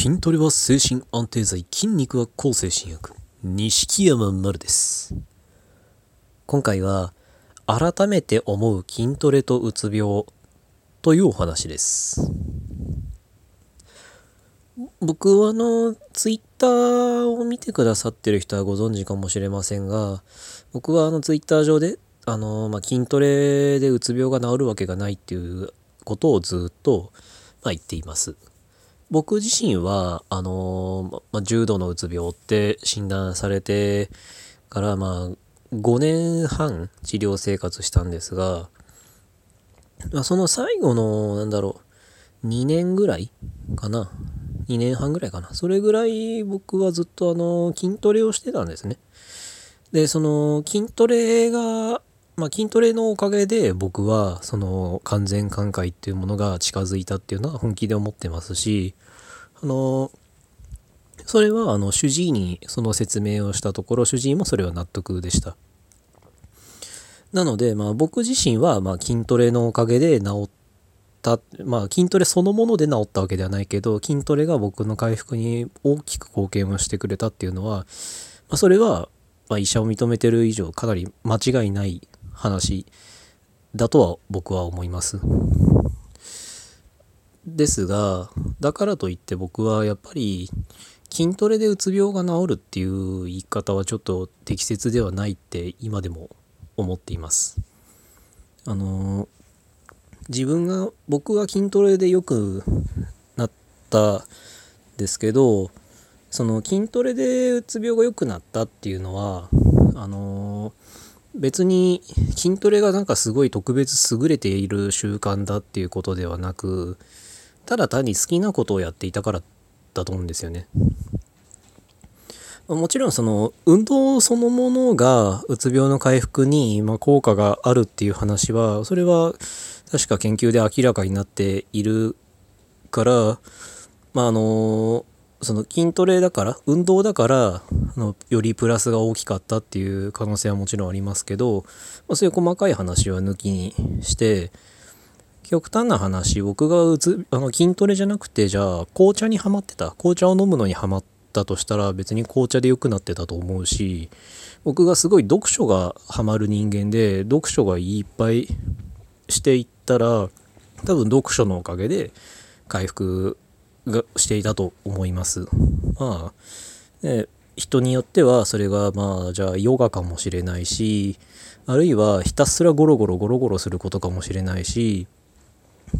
筋トレは精神安定剤、筋肉は抗精神薬。錦山丸です。今回は、改めて思う筋トレとうつ病というお話です。僕はあの、ツイッターを見てくださってる人はご存知かもしれませんが、僕はあのツイッター上で、あの、まあ、筋トレでうつ病が治るわけがないっていうことをずっと、まあ、言っています。僕自身は、あのま、重度のうつ病って診断されてから、まあ、5年半治療生活したんですが、まあ、その最後の、なんだろう、2年ぐらいかな。2年半ぐらいかな。それぐらい僕はずっとあの、筋トレをしてたんですね。で、その筋トレが、まあ、筋トレのおかげで僕はその完全寛解っていうものが近づいたっていうのは本気で思ってますし、あの、それはあの主治医にその説明をしたところ主治医もそれは納得でした。なので、まあ、僕自身はま筋トレのおかげで治った、まあ、筋トレそのもので治ったわけではないけど筋トレが僕の回復に大きく貢献をしてくれたっていうのは、まあ、それはま医者を認めてる以上かなり間違いない話だとは僕は思います。ですがだからといって僕はやっぱり筋トレでうつ病が治るっていう言い方はちょっと適切ではないって今でも思っています。あの自分が僕が筋トレで良くなったですけどその筋トレでうつ病が良くなったっていうのはあの別に筋トレがなんかすごい特別優れている習慣だっていうことではなくただ単に好きなことをやっていたからだと思うんですよね。もちろんその運動そのものがうつ病の回復にま効果があるっていう話はそれは確か研究で明らかになっているからまああのその筋トレだから運動だからのよりプラスが大きかったっていう可能性はもちろんありますけど、まあ、そういう細かい話は抜きにして極端な話僕がうつあの筋トレじゃなくてじゃあ紅茶にはまってた紅茶を飲むのにはまったとしたら別に紅茶で良くなってたと思うし僕がすごい読書がハマる人間で読書がいっぱいしていったら多分読書のおかげで回復がしていたと思います。まあ、ね、人によってはそれがまあじゃあヨガかもしれないしあるいはひたすらゴロゴロゴロゴロすることかもしれないし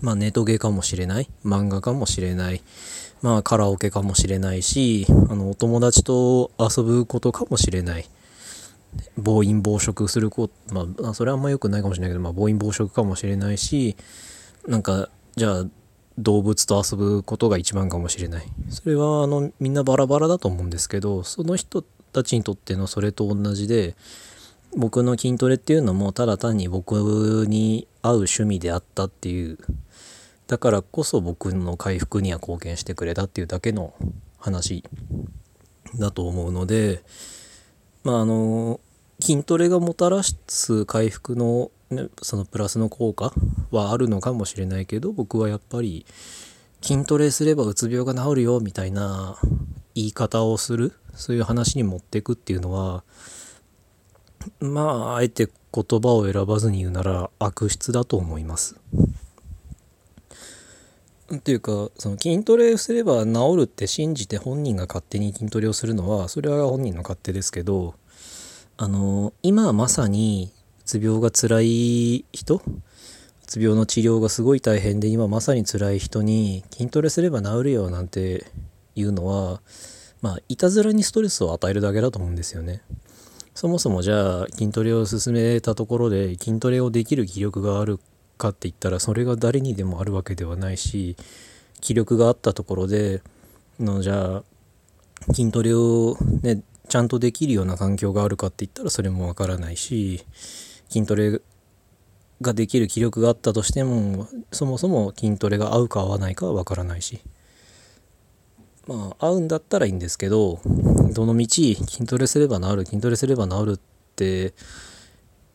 まあネトゲかもしれない。漫画かもしれない。まあカラオケかもしれないしあのお友達と遊ぶことかもしれない。暴飲暴食することまあそれはあんま良くないかもしれないけど、まあ、暴飲暴食かもしれないしなんかじゃあ動物と遊ぶことが一番かもしれない。それはあのみんなバラバラだと思うんですけどその人たちにとってのそれと同じで僕の筋トレっていうのもただ単に僕に合う趣味であったっていうだからこそ僕の回復には貢献してくれたっていうだけの話だと思うのでまああの筋トレがもたらす回復の、ね、そのプラスの効果はあるのかもしれないけど僕はやっぱり筋トレすればうつ病が治るよみたいな言い方をするそういう話に持っていくっていうのはまああえて言葉を選ばずに言うなら悪質だと思います。っていうかその筋トレすれば治るって信じて本人が勝手に筋トレをするのはそれは本人の勝手ですけどあの今まさにつ病が辛い人？うつ病の治療がすごい大変で今まさに辛い人に筋トレすれば治るよなんていうのはまあいたずらにストレスを与えるだけだと思うんですよね。そもそもじゃあ筋トレを進めたところで筋トレをできる気力があるかって言ったらそれが誰にでもあるわけではないし気力があったところでのじゃあ筋トレをねちゃんとできるような環境があるかって言ったらそれもわからないし筋トレができる気力があったとしてもそもそも筋トレが合うか合わないかはわからないし。まあ合うんだったらいいんですけどどのみち筋トレすれば治る筋トレすれば治るって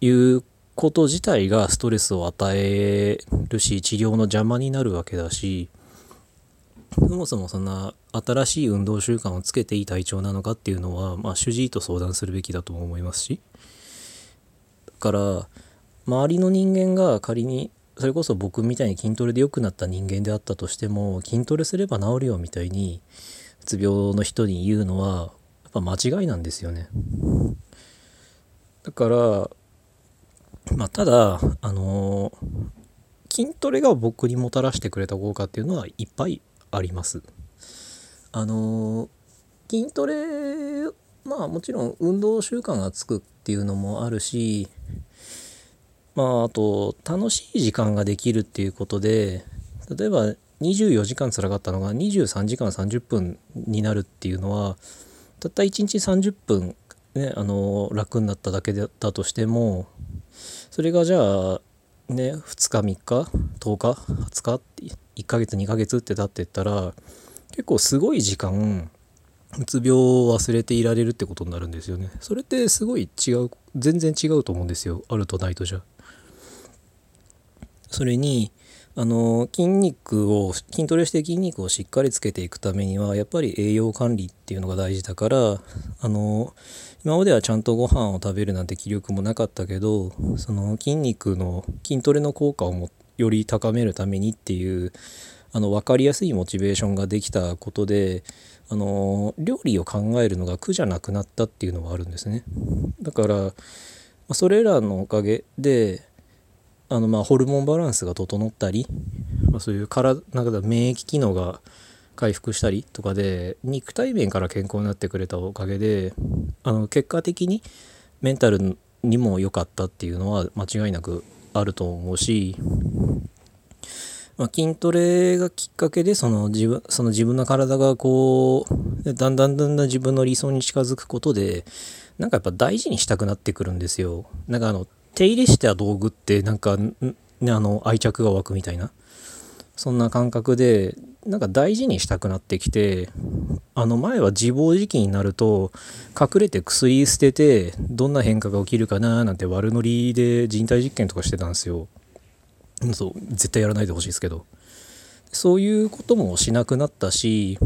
いうこと自体がストレスを与えるし治療の邪魔になるわけだしそもそもそんな新しい運動習慣をつけていい体調なのかっていうのは、まあ、主治医と相談するべきだと思いますし。から周りの人間が仮にそれこそ僕みたいに筋トレで良くなった人間であったとしても筋トレすれば治るよみたいにうつ病の人に言うのはやっぱ間違いなんですよね。だからまあただあの筋トレが僕にもたらしてくれた効果っていうのはいっぱいあります。あの筋トレまあもちろん運動習慣がつくっていうのもあるしまああと楽しい時間ができるっていうことで例えば24時間つらかったのが23時間30分になるっていうのはたった1日30分ねあの楽になっただけだとしてもそれがじゃあね2日3日10日20日1ヶ月2ヶ月って経ってったら結構すごい時間うつ病を忘れていられるってことになるんですよね。それってすごい違う全然違うと思うんですよ。あるとないとじゃ。それにあの筋肉を筋トレして筋肉をしっかりつけていくためにはやっぱり栄養管理っていうのが大事だからあの今まではちゃんとご飯を食べるなんて気力もなかったけどその筋肉の筋トレの効果をもより高めるためにっていうあの分かりやすいモチベーションができたことであの料理を考えるのが苦じゃなくなったっていうのはあるんですね。だからそれらのおかげであのまあホルモンバランスが整ったり、まあ、そういう体なんか免疫機能が回復したりとかで肉体面から健康になってくれたおかげであの結果的にメンタルにも良かったっていうのは間違いなくあると思うしまあ、筋トレがきっかけでその自分その自分の体がこうだんだんだんだん自分の理想に近づくことでなんかやっぱ大事にしたくなってくるんですよ。なんかあの手入れした道具ってなんか、ね、あの愛着が湧くみたいなそんな感覚でなんか大事にしたくなってきてあの前は自暴自棄になると隠れて薬捨ててどんな変化が起きるかななんて悪ノリで人体実験とかしてたんですよ。そう絶対やらないでほしいですけど。そういうこともしなくなったし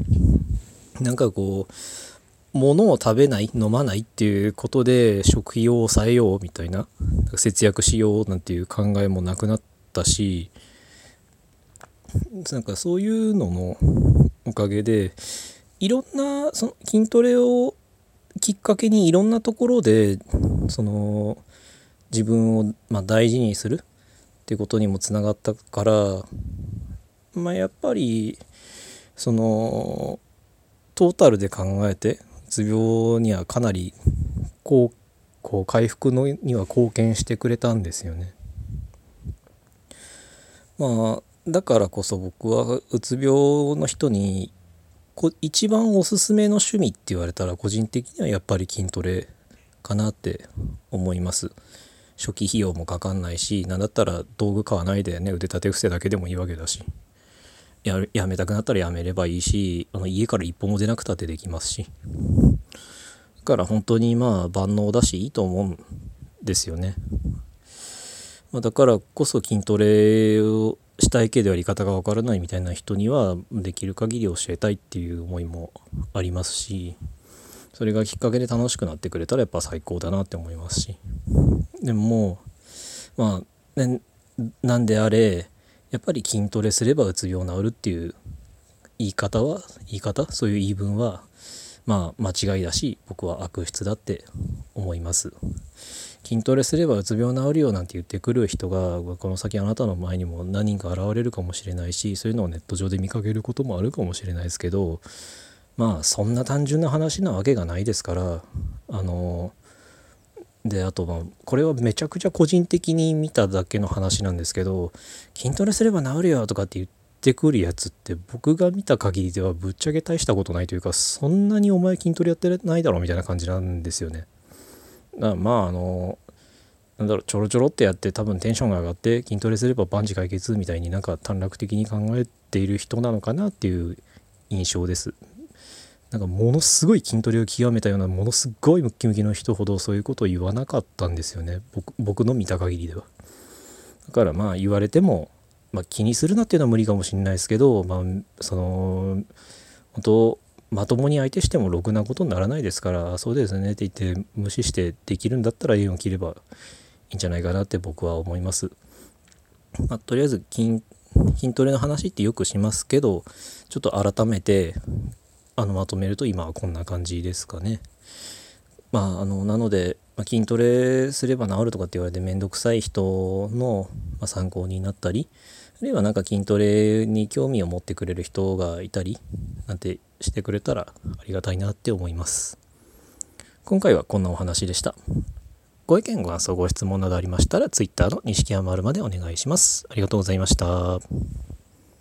なんかこう物を食べない飲まないっていうことで食費を抑えようみたいな節約しようなんていう考えもなくなったしなんかそういうののおかげでいろんなその筋トレをきっかけにいろんなところでその自分をま大事にするっていうことにもつながったからまあやっぱりそのトータルで考えてうつ病にはかなりこうこう回復のには貢献してくれたんですよね。まあだからこそ僕はうつ病の人にこ一番おすすめの趣味って言われたら個人的にはやっぱり筋トレかなって思います。初期費用もかかんないし何だったら道具買わないでね腕立て伏せだけでもいいわけだし。ややめたくなったらやめればいいしあの家から一歩も出なくたってできますし。だから本当にまあ万能だしいいと思うんですよね、まあ、だからこそ筋トレをしたいけどやり方がわからないみたいな人にはできる限り教えたいっていう思いもありますし。それがきっかけで楽しくなってくれたらやっぱ最高だなって思いますし。でももうまあ、ね、なんであれやっぱり筋トレすればうつ病治るっていう言い方は言い方？そういう言い分はまあ間違いだし僕は悪質だって思います。筋トレすればうつ病治るよなんて言ってくる人がこの先あなたの前にも何人か現れるかもしれないしそういうのをネット上で見かけることもあるかもしれないですけどまあそんな単純な話なわけがないですからあのであとまあこれはめちゃくちゃ個人的に見ただけの話なんですけど筋トレすれば治るよとかって言ってくるやつって僕が見た限りではぶっちゃけ大したことないというかそんなにお前筋トレやってないだろみたいな感じなんですよね。だまああのなんだろうちょろちょろってやって多分テンションが上がって筋トレすれば万事解決みたいになんか短絡的に考えている人なのかなっていう印象です。なんかものすごい筋トレを極めたようなものすごいムッキムキの人ほどそういうことを言わなかったんですよね僕僕の見た限りではだからまあ言われてもまあ、気にするなっていうのは無理かもしれないですけど、まあ、その本当まともに相手してもろくなことにならないですからそうですねって言って無視してできるんだったら縁を切ればいいんじゃないかなって僕は思います。まあ、とりあえず筋筋トレの話ってよくしますけどちょっと改めてあのまとめると今はこんな感じですかね。まあ、あのなので、ま、筋トレすれば治るとかって言われて面倒くさい人の、ま、参考になったりあるいはなんか筋トレに興味を持ってくれる人がいたりなんてしてくれたらありがたいなって思います。今回はこんなお話でした。ご意見、ご感想、ご質問などありましたら、Twitter の西木山丸までお願いします。ありがとうございました。